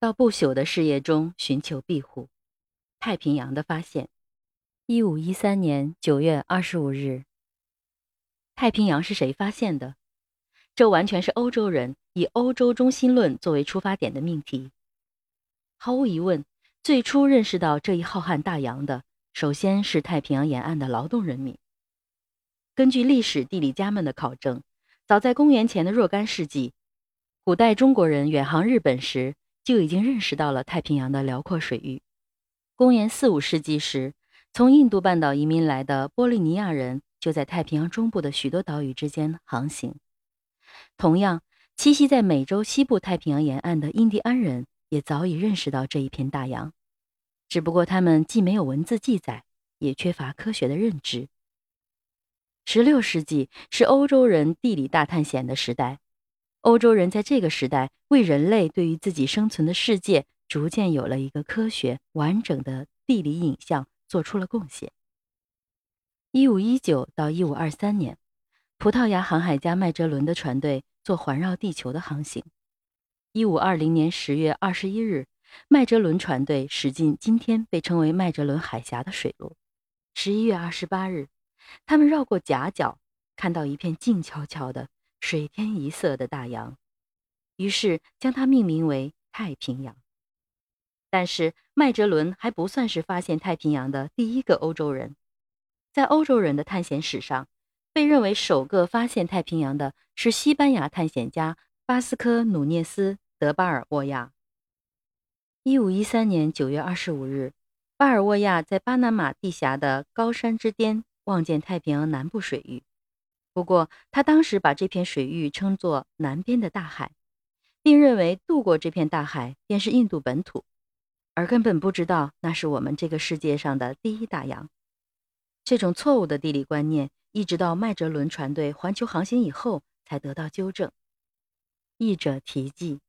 到不朽的事业中寻求庇护。太平洋的发现，一五一三年九月二十五日。太平洋是谁发现的？这完全是欧洲人以欧洲中心论作为出发点的命题。毫无疑问，最初认识到这一浩瀚大洋的，首先是太平洋沿岸的劳动人民。根据历史地理家们的考证，早在公元前的若干世纪，古代中国人远航日本时就已经认识到了太平洋的辽阔水域。公元四五世纪时，从印度半岛移民来的波利尼亚人就在太平洋中部的许多岛屿之间航行。同样，栖息在美洲西部太平洋沿岸的印第安人也早已认识到这一片大洋，只不过他们既没有文字记载，也缺乏科学的认知。十六世纪是欧洲人地理大探险的时代，欧洲人在这个时代为人类对于自己生存的世界逐渐有了一个科学完整的地理影像做出了贡献。一五一九到一五二三年，葡萄牙航海家麦哲伦的船队做环绕地球的航行。一五二零年十月二十一日，麦哲伦船队驶进今天被称为麦哲伦海峡的水路。十一月二十八日。他们绕过夹角，看到一片静悄悄的、水天一色的大洋，于是将它命名为太平洋。但是麦哲伦还不算是发现太平洋的第一个欧洲人，在欧洲人的探险史上，被认为首个发现太平洋的是西班牙探险家巴斯科·努涅斯·德巴尔沃亚。一五一三年九月二十五日，巴尔沃亚在巴拿马地峡的高山之巅。望见太平洋南部水域，不过他当时把这片水域称作南边的大海，并认为渡过这片大海便是印度本土，而根本不知道那是我们这个世界上的第一大洋。这种错误的地理观念，一直到麦哲伦船队环球航行以后才得到纠正。译者题记。